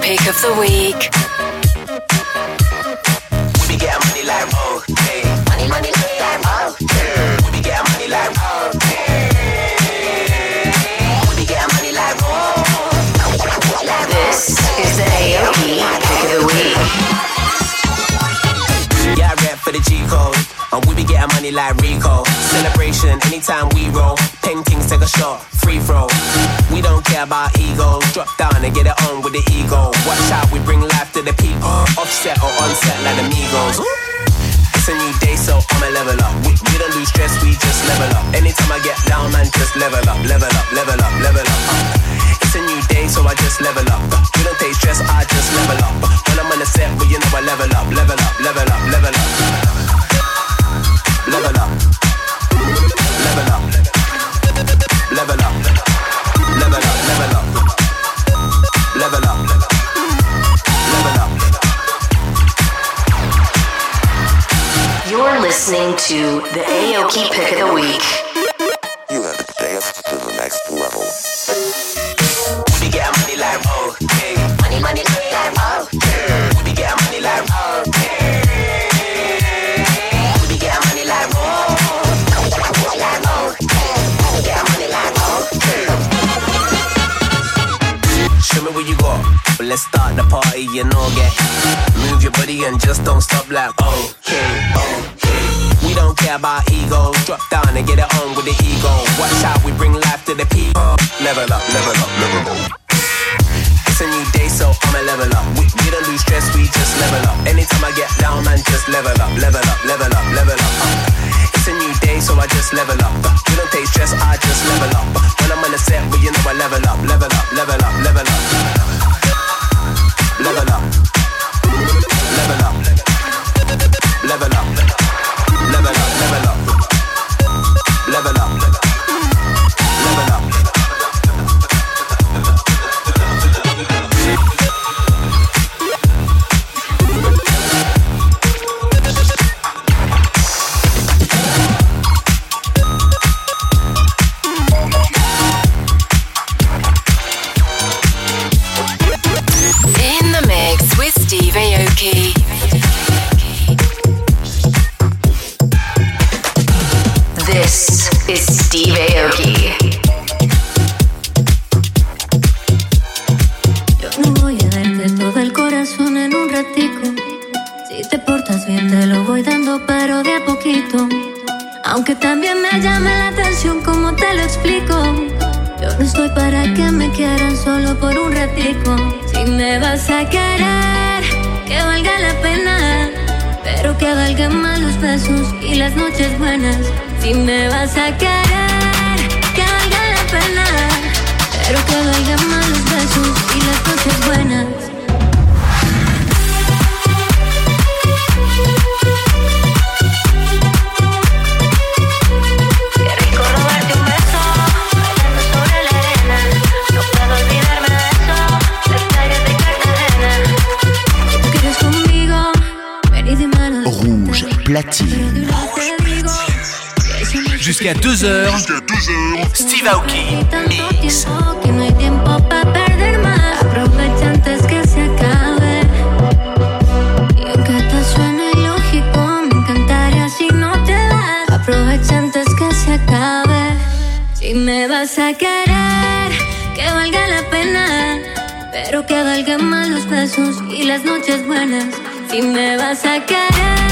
Pick of the week. We get money like hey. Money, money like yeah. We get money like hey. We get money like oh. This is the Aoki pick of the week. Yeah, I rap for the G code. Money like Rico. Celebration anytime we roll. Paintings take a shot, free throw. We don't care about egos. Drop down and get it on with the ego. Watch out, we bring life to the people. Offset or onset like the Migos. It's a new day, so I'ma level up. We, we don't lose stress, we just level up. Anytime I get down, man, just level up, level up, level up, level up. Uh, it's a new day, so I just level up. We don't take stress, I just level up. When I'm on the set, but you know I level up, level up, level up, level up. Level up. Level up. Level up. Level up, level up. Level up. Level up. You're listening to the Aoki pick of the week. You have to dance to the next level. We be money like oh, hey. Money, money Show me what you got. But let's start the party, you know, get. Move your body and just don't stop like okay, okay. We don't care about egos. Drop down and get it on with the ego. Watch out, we bring life to the people. Level up, level up, level up. It's a new day, so I'ma level up. We, we don't lose stress, we just level up. Anytime I get down, man, just level up, level up, level up, level up. It's a new day, so I just level up. Vas a querer, que valga la pena. Pero que valgan más los besos y las noches buenas. Si me vas a querer.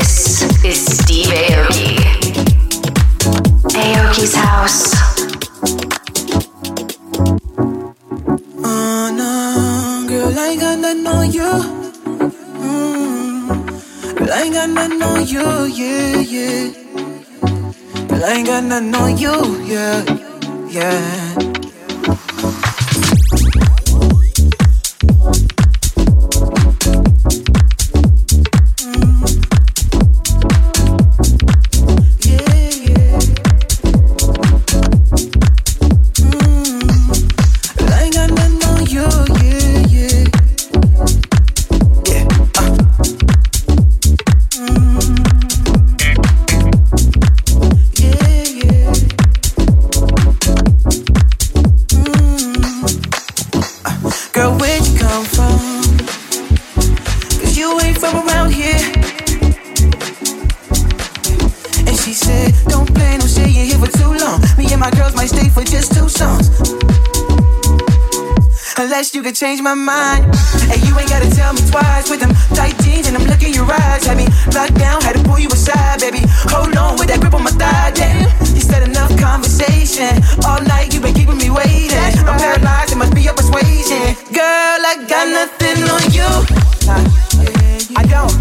This is Steve Aoki. Aoki's house. Oh no, girl, I ain't got nothing on you. Mm. I ain't got nothing on you, yeah, yeah. Girl, I got nothing on you, yeah, yeah. Could change my mind. And you ain't gotta tell me twice with them tight jeans and I'm looking your eyes. Had me locked down, had to pull you aside, baby. Hold on with that grip on my thigh, damn. You said enough conversation. All night you been keeping me waiting. I'm paralyzed, it must be your persuasion. Girl, I got nothing on you. I don't.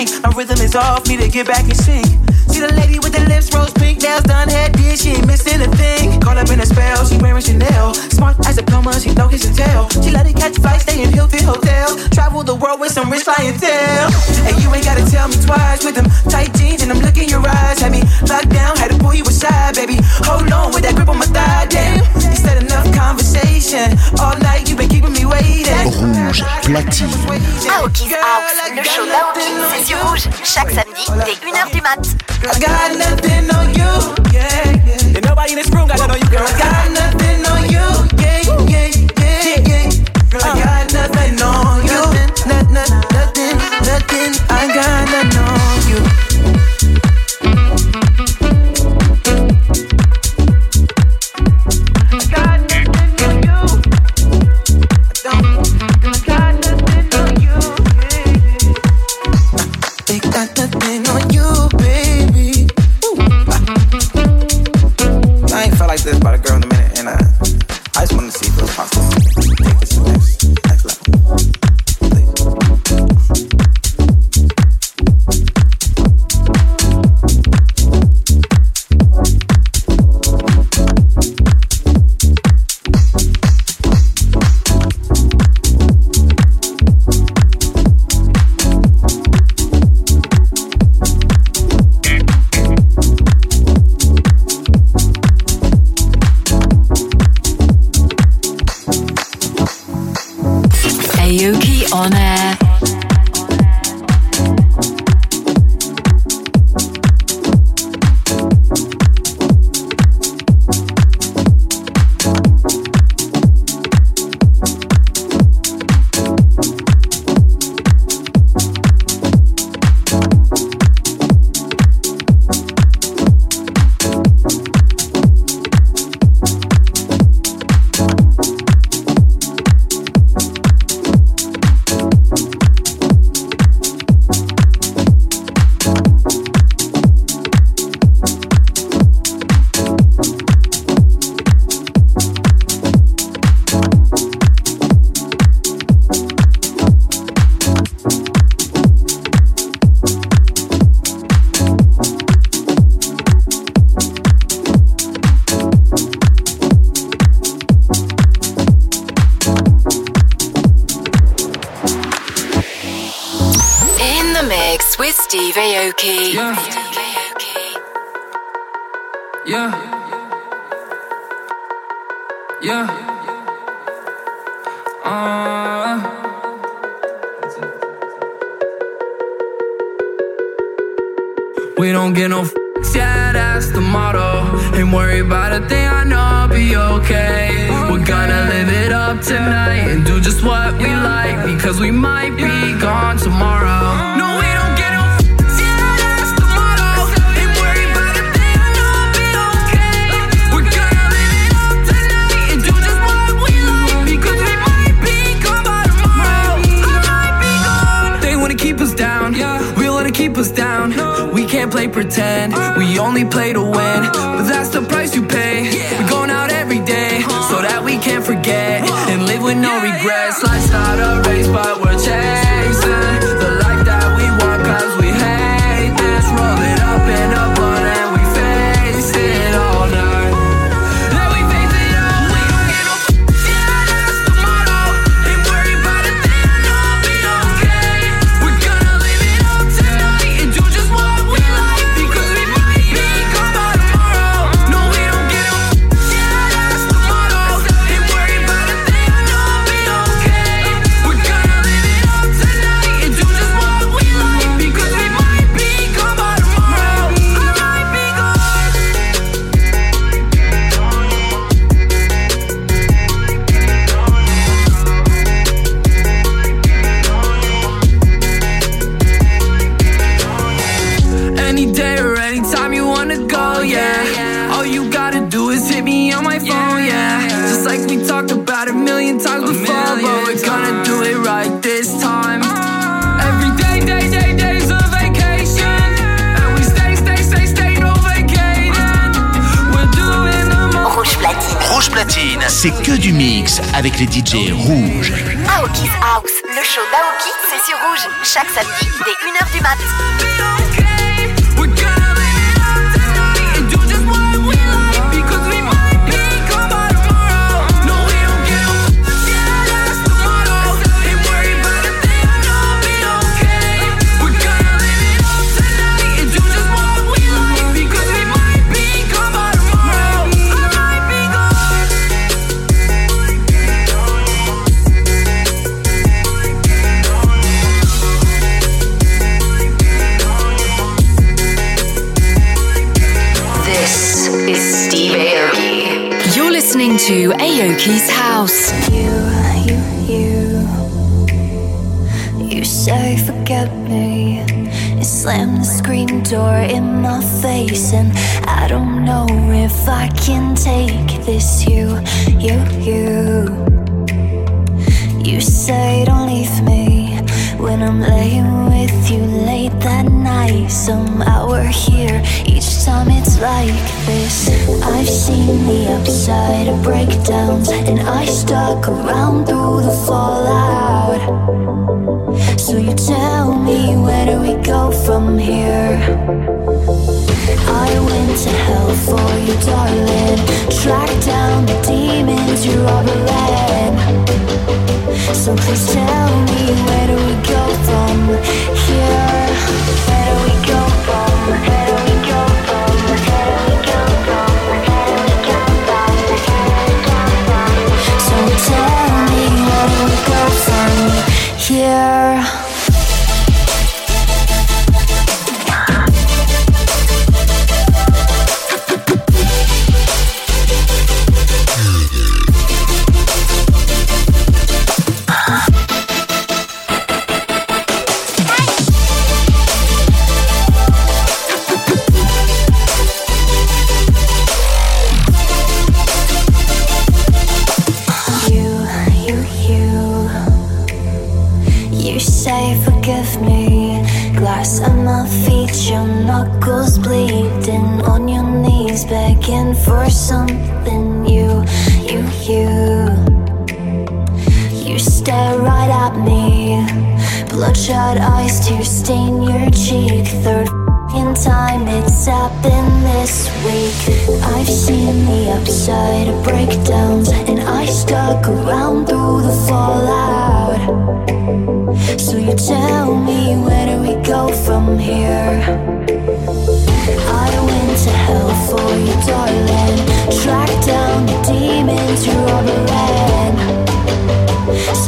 My rhythm is off, need to get back in sync. She the lady with the lips rose pink, nails done, head did, she ain't anything. Caught up in a spell, she wearing Chanel. Smart as a plumber, she know kiss and tell. She let it catch flights, stay in Hilton Hotel. Travel the world with some rich clientele. And you ain't gotta tell me twice with them tight jeans and I'm looking your eyes. Had me locked down, had to pull you aside, baby. Hold on with that grip on my thigh, damn. Enough conversation. All night you been keeping me waiting. Rouge, platine. Le show d'Aoki, c'est sur Rouge, chaque samedi dès 1h du mat. I got nothing on you. Yeah, yeah. Ain't nobody in this room got nothing on you, girl. I got nothing. with no regrets. Life's not a race, but to Aoki's house. You, you, you. You say forget me. You slam the screen door in my face, and I don't know if I can take this. You, you, you. You say don't leave me when I'm laying with you late that night. Somehow we're here each time it's like this. I've seen the upside of breakdowns, and I stuck around through the fallout. So you tell me where do we go from here? I went to hell for you, darling. Tracked down the demons you're harboring. So please tell me where do we go from here? Where do we go from? Where do we go from? Where do we go from? Where do we go from? So tell me where do we go from here? Right at me. Bloodshot eyes to stain your cheek. Third in time it's happened this week. I've seen the upside of breakdowns, and I stuck around through the fallout. So you tell me where do we go from here? I went to hell for you, darling. Tracked down the demons you're harboring.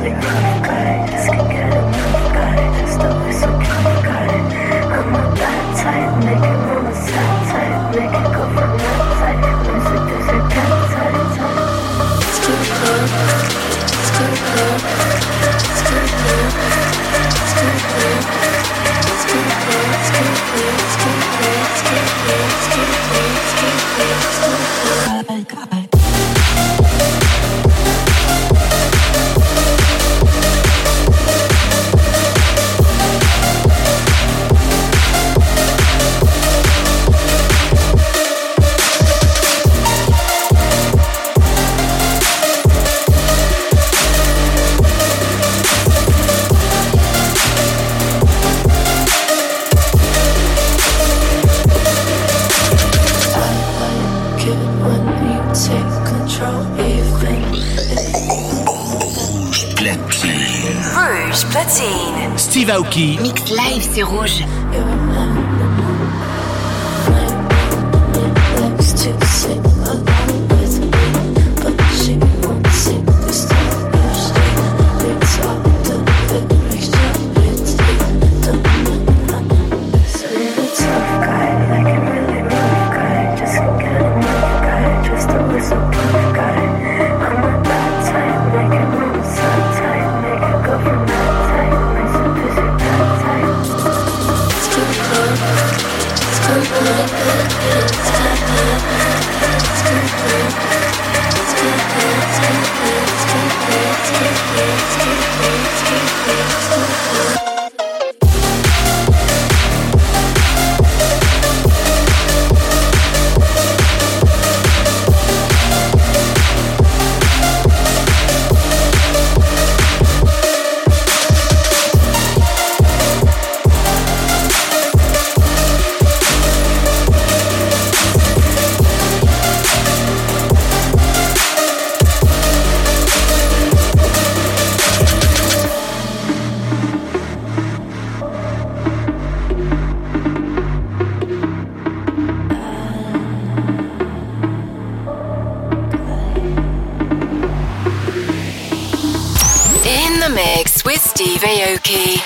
Take that. Aoki. Mix live, c'est rouge. DJ.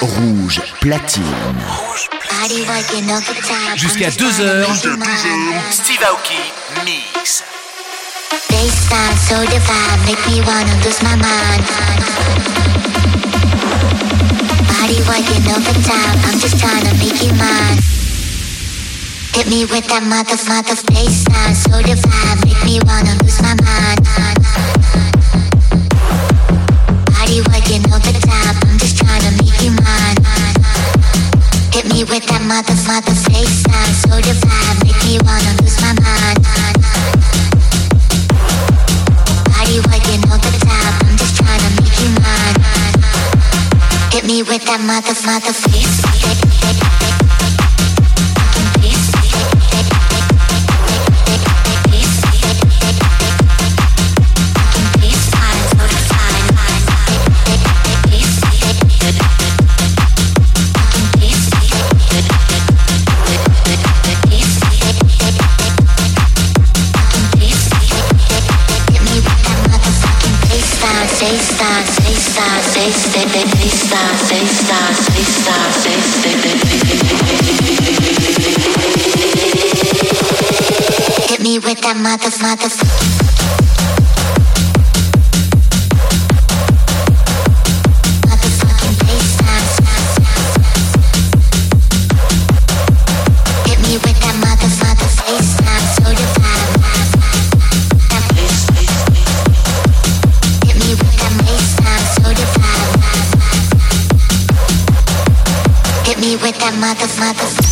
Rouge platine. Jusqu'à 2h, Steve Aoki mix. So divine, make me wanna lose my mind. I'm just trying to make you me with that mother, so make me wanna lose my mind. Body working overtime. Hit me with that mother, mother face so divine, make me wanna lose my mind. All the time, I'm just make you mine. Hit me with that face. Hit me with that mother's mother's. mother, mother.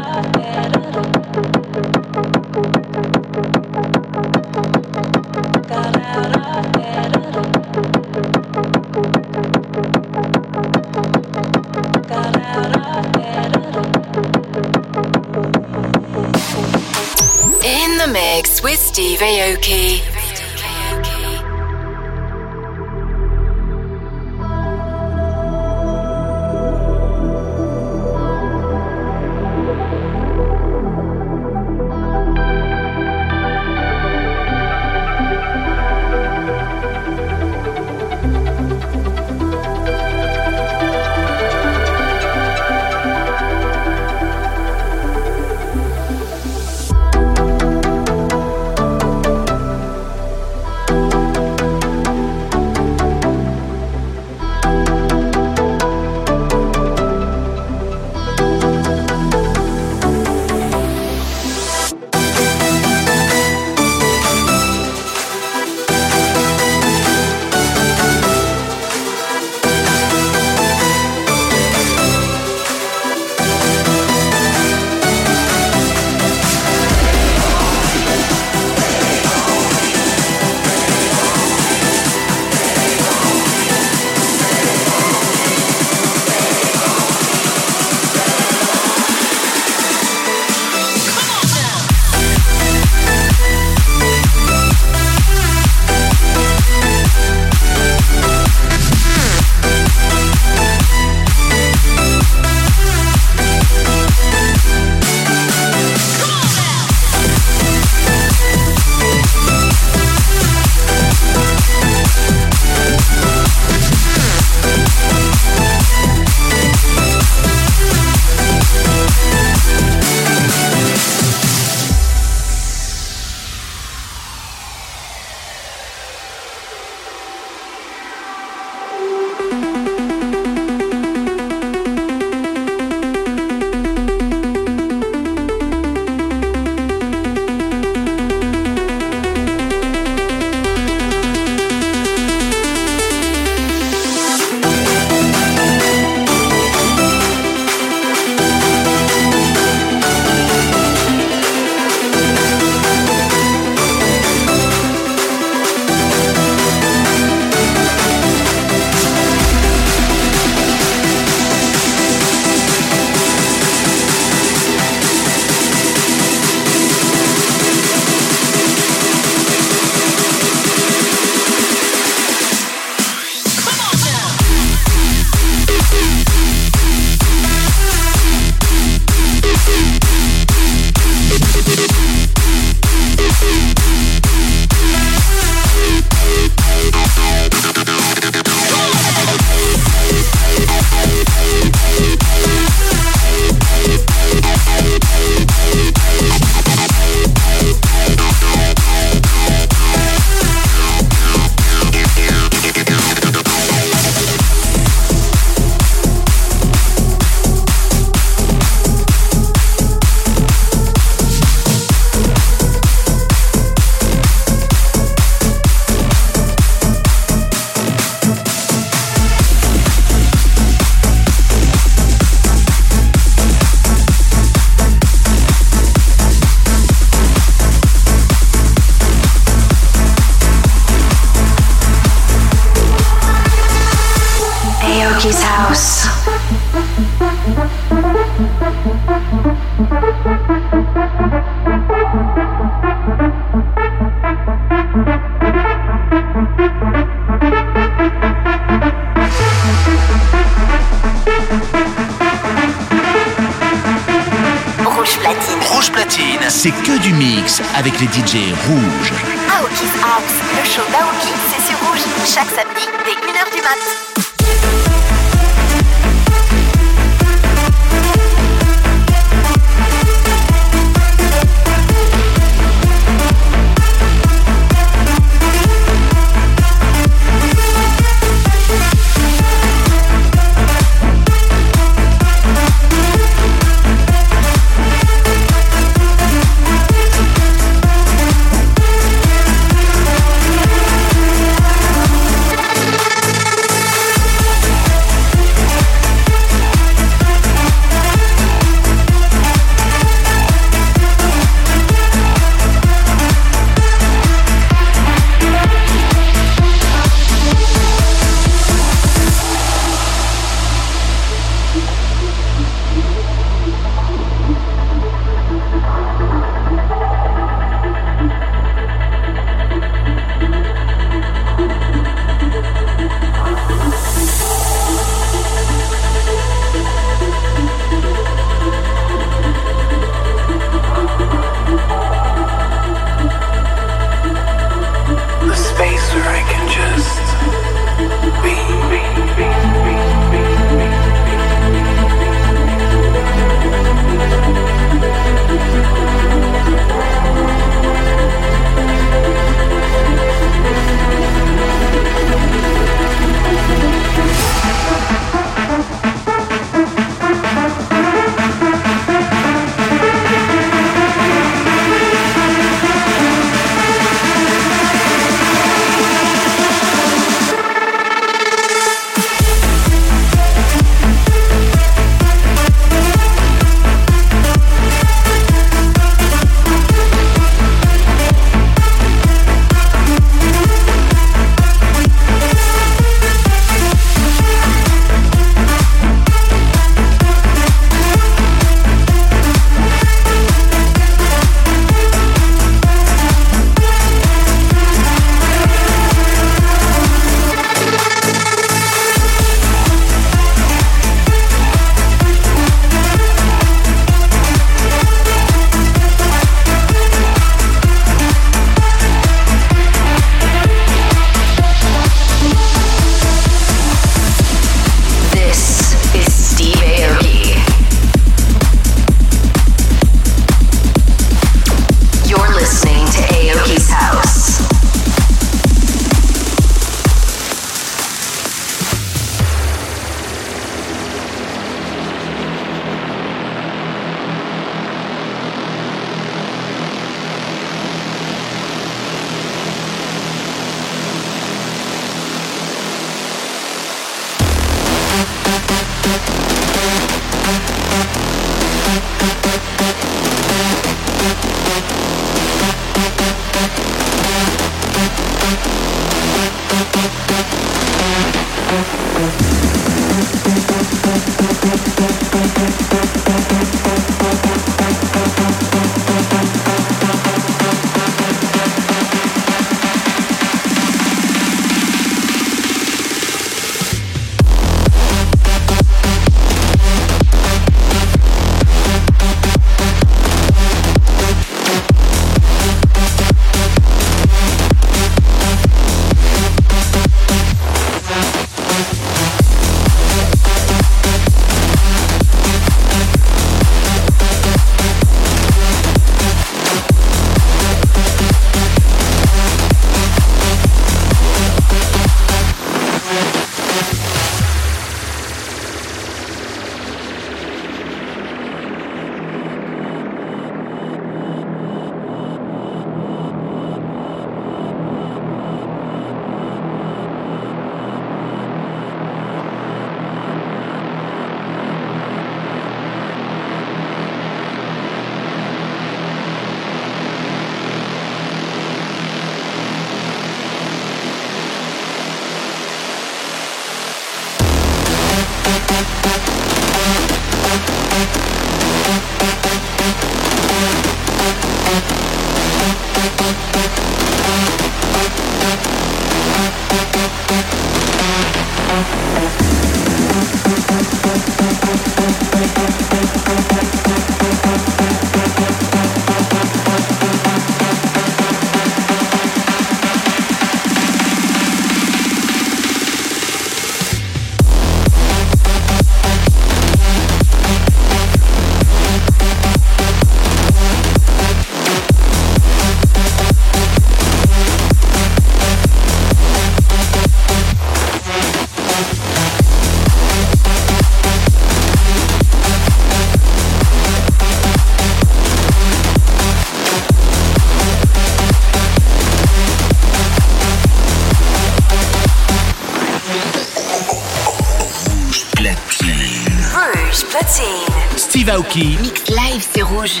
Steve Aoki. Live, c'est rouge.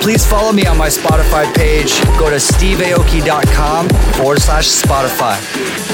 Please follow me on my Spotify page. Go to steveaoki.com forward slash Spotify.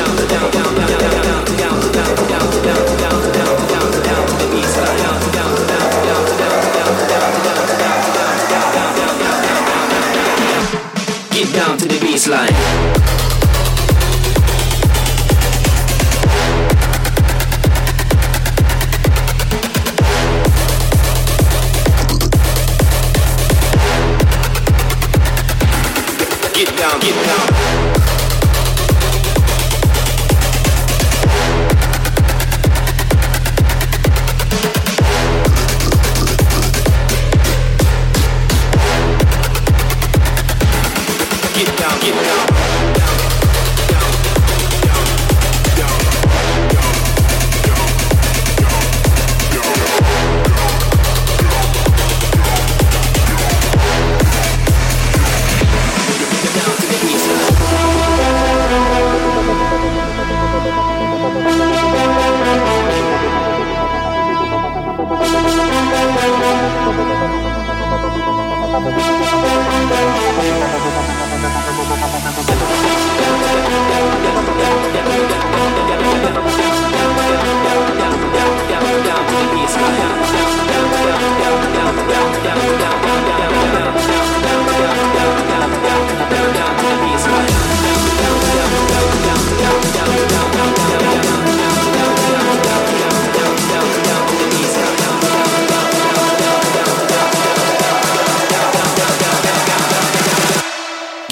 baseline.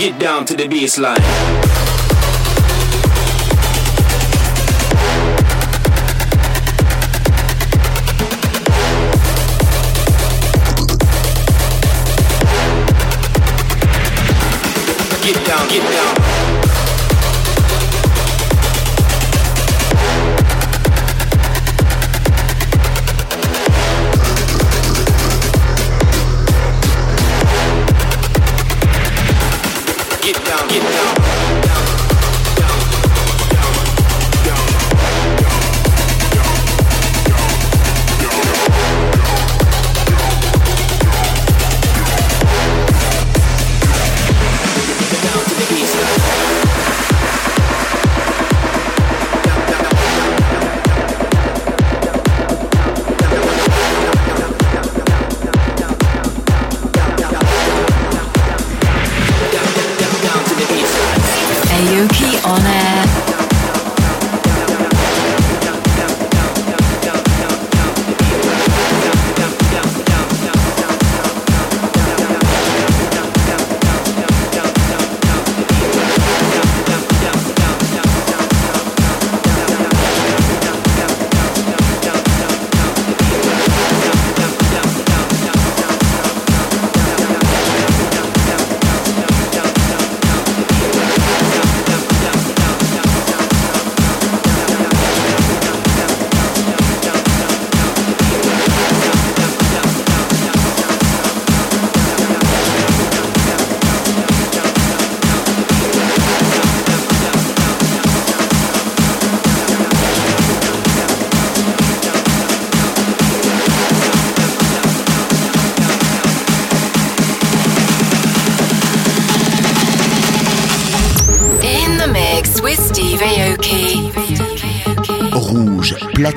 Get down to the baseline.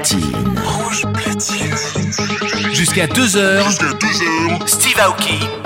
Platine. Rouge platine. Jusqu'à 2h. Jusqu'à 2h. Steve Aoki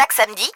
chaque samedi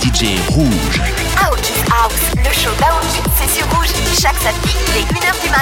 DJ rouges. Aoki House, le show d'Aoki, c'est sur rouge. Chaque samedi, il 1h du matin.